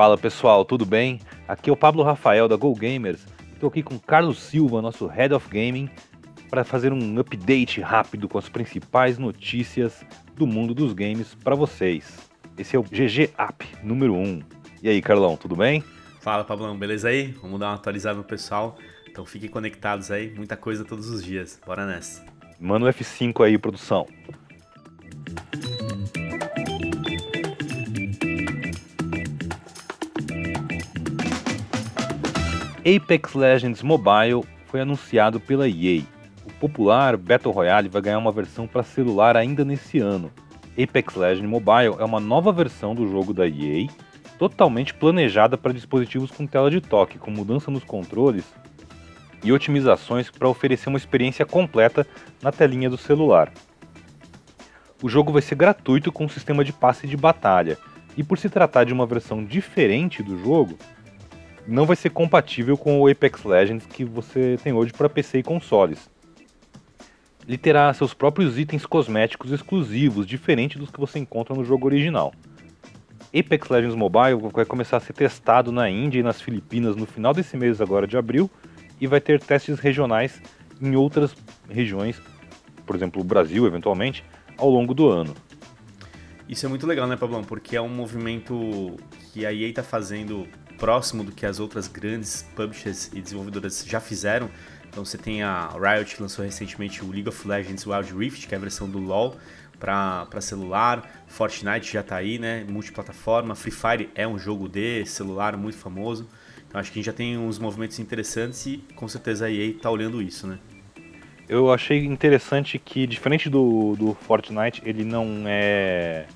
Fala pessoal, tudo bem? Aqui é o Pablo Rafael da Go Gamers. Estou aqui com Carlos Silva, nosso Head of Gaming, para fazer um update rápido com as principais notícias do mundo dos games para vocês. Esse é o GG App número 1. E aí, Carlão, tudo bem? Fala, Pablão, beleza aí? Vamos dar uma atualizada no pessoal. Então fiquem conectados aí, muita coisa todos os dias. Bora nessa. Manda o F5 aí, produção. Apex Legends Mobile foi anunciado pela EA. O popular Battle Royale vai ganhar uma versão para celular ainda nesse ano. Apex Legends Mobile é uma nova versão do jogo da EA totalmente planejada para dispositivos com tela de toque, com mudança nos controles e otimizações para oferecer uma experiência completa na telinha do celular. O jogo vai ser gratuito com um sistema de passe de batalha, e por se tratar de uma versão diferente do jogo, não vai ser compatível com o Apex Legends que você tem hoje para PC e consoles. Ele terá seus próprios itens cosméticos exclusivos, diferente dos que você encontra no jogo original. Apex Legends Mobile vai começar a ser testado na Índia e nas Filipinas no final desse mês agora de abril e vai ter testes regionais em outras regiões, por exemplo, o Brasil eventualmente, ao longo do ano. Isso é muito legal, né, Pablão? Porque é um movimento que a EA está fazendo próximo do que as outras grandes publishers e desenvolvedoras já fizeram. Então você tem a Riot que lançou recentemente o League of Legends Wild Rift, que é a versão do LoL, para celular. Fortnite já está aí, né? Multiplataforma. Free Fire é um jogo de celular muito famoso. Então acho que a gente já tem uns movimentos interessantes e com certeza a EA está olhando isso, né? Eu achei interessante que, diferente do, do Fortnite, ele não é.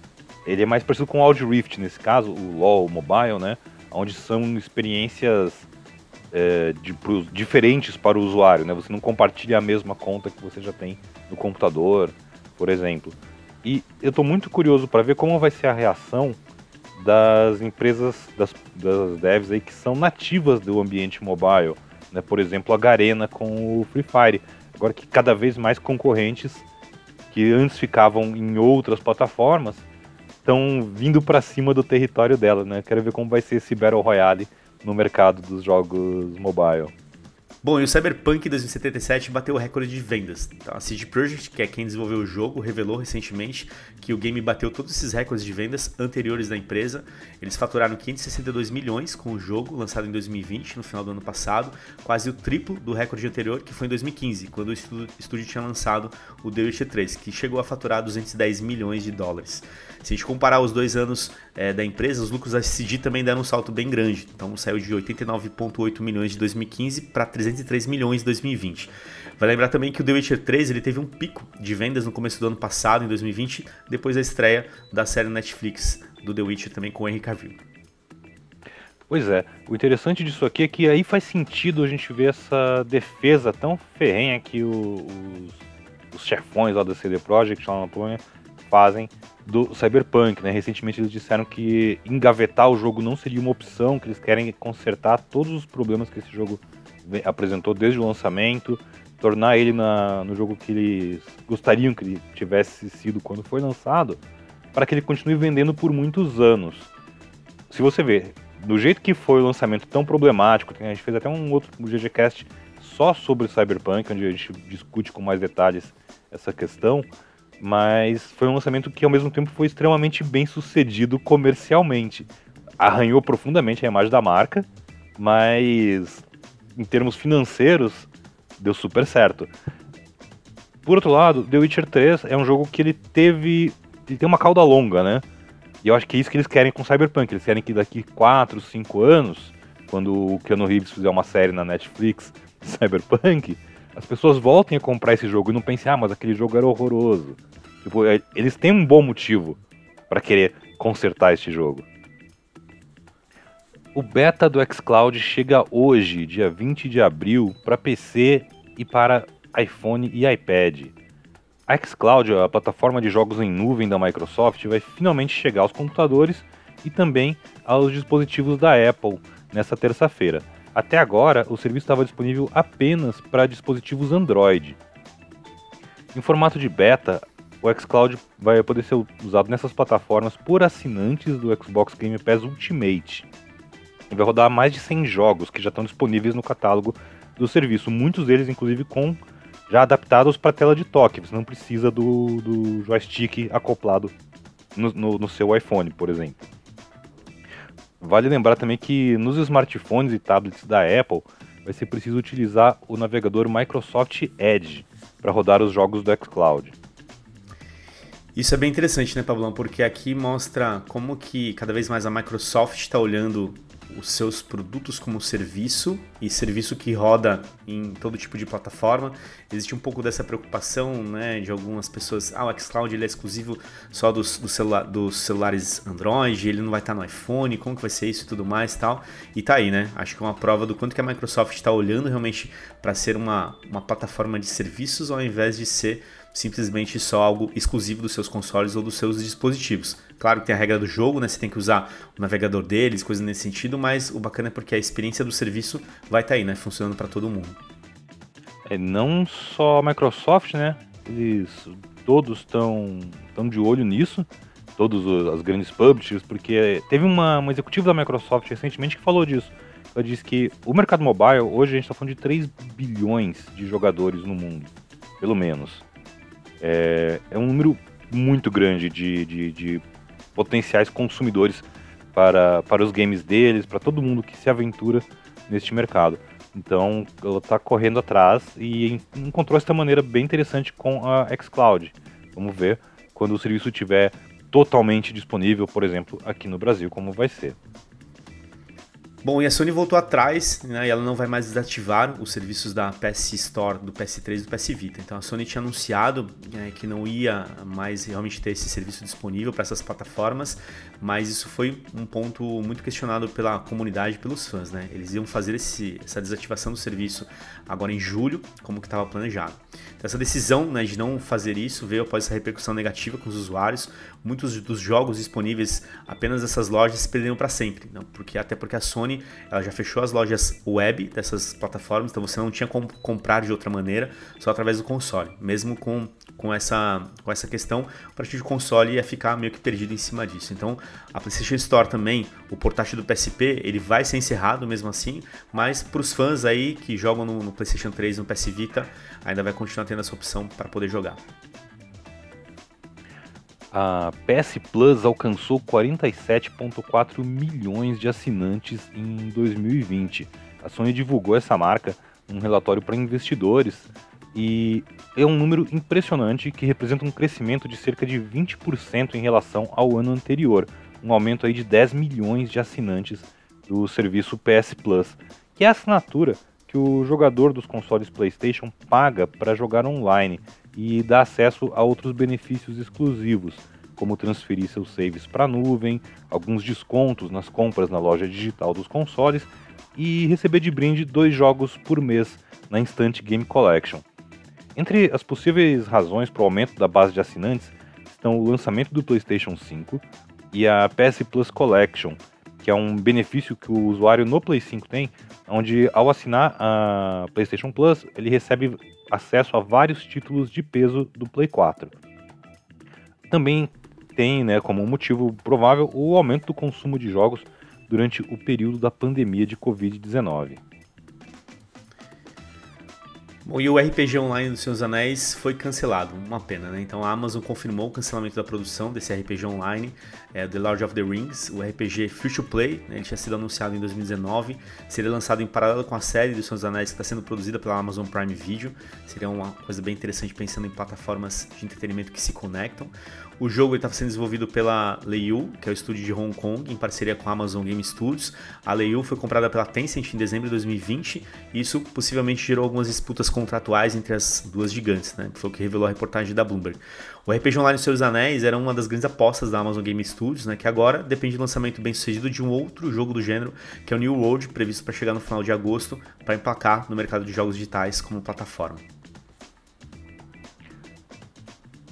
Ele é mais parecido com o Wild Rift nesse caso, o LoL Mobile, né? Onde são experiências é, de, pros, diferentes para o usuário, né? Você não compartilha a mesma conta que você já tem no computador, por exemplo. E eu estou muito curioso para ver como vai ser a reação das empresas, das, das devs aí que são nativas do ambiente mobile. Né? Por exemplo, a Garena com o Free Fire. Agora que cada vez mais concorrentes que antes ficavam em outras plataformas estão vindo para cima do território dela. Né? Quero ver como vai ser esse Battle Royale no mercado dos jogos mobile. Bom, e o Cyberpunk 2077 bateu o recorde de vendas. Então, a CD Projekt, que é quem desenvolveu o jogo, revelou recentemente que o game bateu todos esses recordes de vendas anteriores da empresa. Eles faturaram 562 milhões com o jogo, lançado em 2020, no final do ano passado, quase o triplo do recorde anterior, que foi em 2015, quando o estúdio tinha lançado o The Witcher 3, que chegou a faturar 210 milhões de dólares. Se a gente comparar os dois anos é, da empresa, os lucros da CD também deram um salto bem grande. Então saiu de 89,8 milhões de 2015 para 303 milhões em 2020. Vai lembrar também que o The Witcher 3 ele teve um pico de vendas no começo do ano passado, em 2020, depois da estreia da série Netflix do The Witcher também com o Henry Cavill. Pois é, o interessante disso aqui é que aí faz sentido a gente ver essa defesa tão ferrenha que os, os chefões lá da CD Projekt lá na Polônia fazem do Cyberpunk, né? Recentemente eles disseram que engavetar o jogo não seria uma opção, que eles querem consertar todos os problemas que esse jogo apresentou desde o lançamento, tornar ele na, no jogo que eles gostariam que ele tivesse sido quando foi lançado, para que ele continue vendendo por muitos anos. Se você ver, do jeito que foi o lançamento tão problemático, a gente fez até um outro GGCast só sobre Cyberpunk, onde a gente discute com mais detalhes essa questão mas foi um lançamento que ao mesmo tempo foi extremamente bem sucedido comercialmente. Arranhou profundamente a imagem da marca, mas em termos financeiros deu super certo. Por outro lado, The Witcher 3 é um jogo que ele teve. Ele tem uma cauda longa, né? E eu acho que é isso que eles querem com Cyberpunk. Eles querem que daqui 4, 5 anos, quando o Keanu Reeves fizer uma série na Netflix de Cyberpunk, as pessoas voltem a comprar esse jogo e não pensem, ah, mas aquele jogo era horroroso. Tipo, é, eles têm um bom motivo para querer consertar este jogo. O beta do xCloud chega hoje, dia 20 de abril, para PC e para iPhone e iPad. A xCloud, a plataforma de jogos em nuvem da Microsoft, vai finalmente chegar aos computadores e também aos dispositivos da Apple nessa terça-feira. Até agora, o serviço estava disponível apenas para dispositivos Android. Em formato de beta, o xCloud vai poder ser usado nessas plataformas por assinantes do Xbox Game Pass Ultimate. Vai rodar mais de 100 jogos que já estão disponíveis no catálogo do serviço, muitos deles inclusive com já adaptados para tela de toque, você não precisa do, do joystick acoplado no, no, no seu iPhone, por exemplo. Vale lembrar também que nos smartphones e tablets da Apple vai ser preciso utilizar o navegador Microsoft Edge para rodar os jogos do xCloud. Isso é bem interessante, né, Pablão? Porque aqui mostra como que cada vez mais a Microsoft está olhando os seus produtos como serviço e serviço que roda em todo tipo de plataforma. Existe um pouco dessa preocupação né, de algumas pessoas. Ah, o xCloud ele é exclusivo só dos, dos, celula dos celulares Android, ele não vai estar no iPhone, como que vai ser isso e tudo mais tal. E tá aí, né? Acho que é uma prova do quanto que a Microsoft está olhando realmente para ser uma, uma plataforma de serviços ao invés de ser simplesmente só algo exclusivo dos seus consoles ou dos seus dispositivos. Claro que tem a regra do jogo, né? Você tem que usar o navegador deles, coisas nesse sentido, mas o bacana é porque a experiência do serviço vai estar tá aí, né? Funcionando para todo mundo. É, não só a Microsoft, né? Eles todos estão de olho nisso, todos as grandes publishers, porque teve uma, uma executiva da Microsoft recentemente que falou disso. Ela disse que o mercado mobile, hoje a gente está falando de 3 bilhões de jogadores no mundo, pelo menos. É, é um número muito grande de, de, de potenciais consumidores para, para os games deles, para todo mundo que se aventura neste mercado. Então ela está correndo atrás e encontrou essa maneira bem interessante com a xCloud. Vamos ver quando o serviço estiver totalmente disponível, por exemplo, aqui no Brasil, como vai ser. Bom, e a Sony voltou atrás, né, e ela não vai mais desativar os serviços da PS Store, do PS3 e do PS Vita. Então a Sony tinha anunciado né, que não ia mais realmente ter esse serviço disponível para essas plataformas, mas isso foi um ponto muito questionado pela comunidade, pelos fãs. Né? Eles iam fazer esse, essa desativação do serviço agora em julho, como que estava planejado. Então, essa decisão né, de não fazer isso veio após essa repercussão negativa com os usuários. Muitos dos jogos disponíveis apenas nessas lojas se perderam para sempre, não? porque até porque a Sony Ela já fechou as lojas web dessas plataformas, então você não tinha como comprar de outra maneira, só através do console. Mesmo com, com, essa, com essa questão, o partido de console ia ficar meio que perdido em cima disso. Então, a PlayStation Store também, o portátil do PSP, ele vai ser encerrado mesmo assim, mas para os fãs aí que jogam no, no PlayStation 3 no PS Vita, ainda vai continuar tendo essa opção para poder jogar a PS Plus alcançou 47,4 milhões de assinantes em 2020. A Sony divulgou essa marca num relatório para investidores e é um número impressionante que representa um crescimento de cerca de 20% em relação ao ano anterior, um aumento aí de 10 milhões de assinantes do serviço PS Plus, que é a assinatura que o jogador dos consoles PlayStation paga para jogar online e dá acesso a outros benefícios exclusivos, como transferir seus saves para a nuvem, alguns descontos nas compras na loja digital dos consoles e receber de brinde dois jogos por mês na Instant Game Collection. Entre as possíveis razões para o aumento da base de assinantes estão o lançamento do PlayStation 5 e a PS Plus Collection, que é um benefício que o usuário no Play 5 tem, onde ao assinar a PlayStation Plus, ele recebe acesso a vários títulos de peso do Play 4. Também tem né, como motivo provável o aumento do consumo de jogos durante o período da pandemia de Covid-19. Bom, e o RPG Online dos Seus Anéis foi cancelado, uma pena, né? Então a Amazon confirmou o cancelamento da produção desse RPG Online, é, The Lord of the Rings, o RPG to Play, né? ele tinha sido anunciado em 2019, seria lançado em paralelo com a série dos Seus Anéis que está sendo produzida pela Amazon Prime Video, seria uma coisa bem interessante pensando em plataformas de entretenimento que se conectam. O jogo estava sendo desenvolvido pela Leiyu, que é o estúdio de Hong Kong, em parceria com a Amazon Game Studios. A Leiyu foi comprada pela Tencent em dezembro de 2020 e isso possivelmente gerou algumas disputas contratuais entre as duas gigantes, né? Foi o que revelou a reportagem da Bloomberg. O RPG Online Seus Anéis era uma das grandes apostas da Amazon Game Studios, né? Que agora depende do lançamento bem sucedido de um outro jogo do gênero, que é o New World, previsto para chegar no final de agosto, para emplacar no mercado de jogos digitais como plataforma.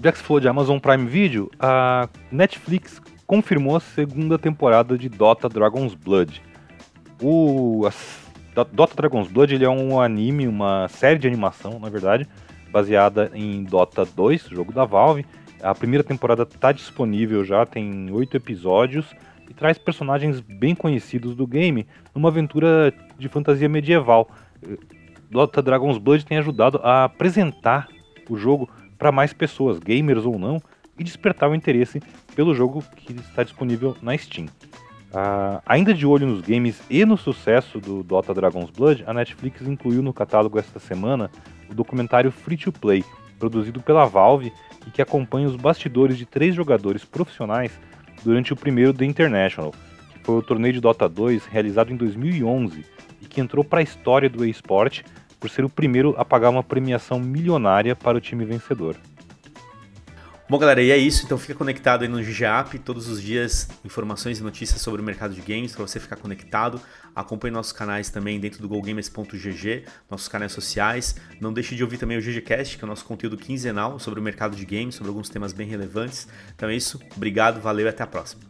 já que falou de Amazon Prime Video, a Netflix confirmou a segunda temporada de Dota Dragon's Blood. O a, Dota Dragon's Blood ele é um anime, uma série de animação, na verdade, baseada em Dota 2, jogo da Valve. A primeira temporada está disponível já, tem oito episódios e traz personagens bem conhecidos do game numa aventura de fantasia medieval. Dota Dragon's Blood tem ajudado a apresentar o jogo para mais pessoas, gamers ou não, e despertar o interesse pelo jogo que está disponível na Steam. Uh, ainda de olho nos games e no sucesso do Dota Dragon's Blood, a Netflix incluiu no catálogo esta semana o documentário Free to Play, produzido pela Valve e que acompanha os bastidores de três jogadores profissionais durante o primeiro The International, que foi o torneio de Dota 2 realizado em 2011 e que entrou para a história do eSport por ser o primeiro a pagar uma premiação milionária para o time vencedor. Bom, galera, e é isso. Então fica conectado aí no GGApp, todos os dias informações e notícias sobre o mercado de games para você ficar conectado. Acompanhe nossos canais também dentro do GoGamers.gg, nossos canais sociais. Não deixe de ouvir também o GGCast, que é o nosso conteúdo quinzenal sobre o mercado de games, sobre alguns temas bem relevantes. Então é isso. Obrigado, valeu e até a próxima.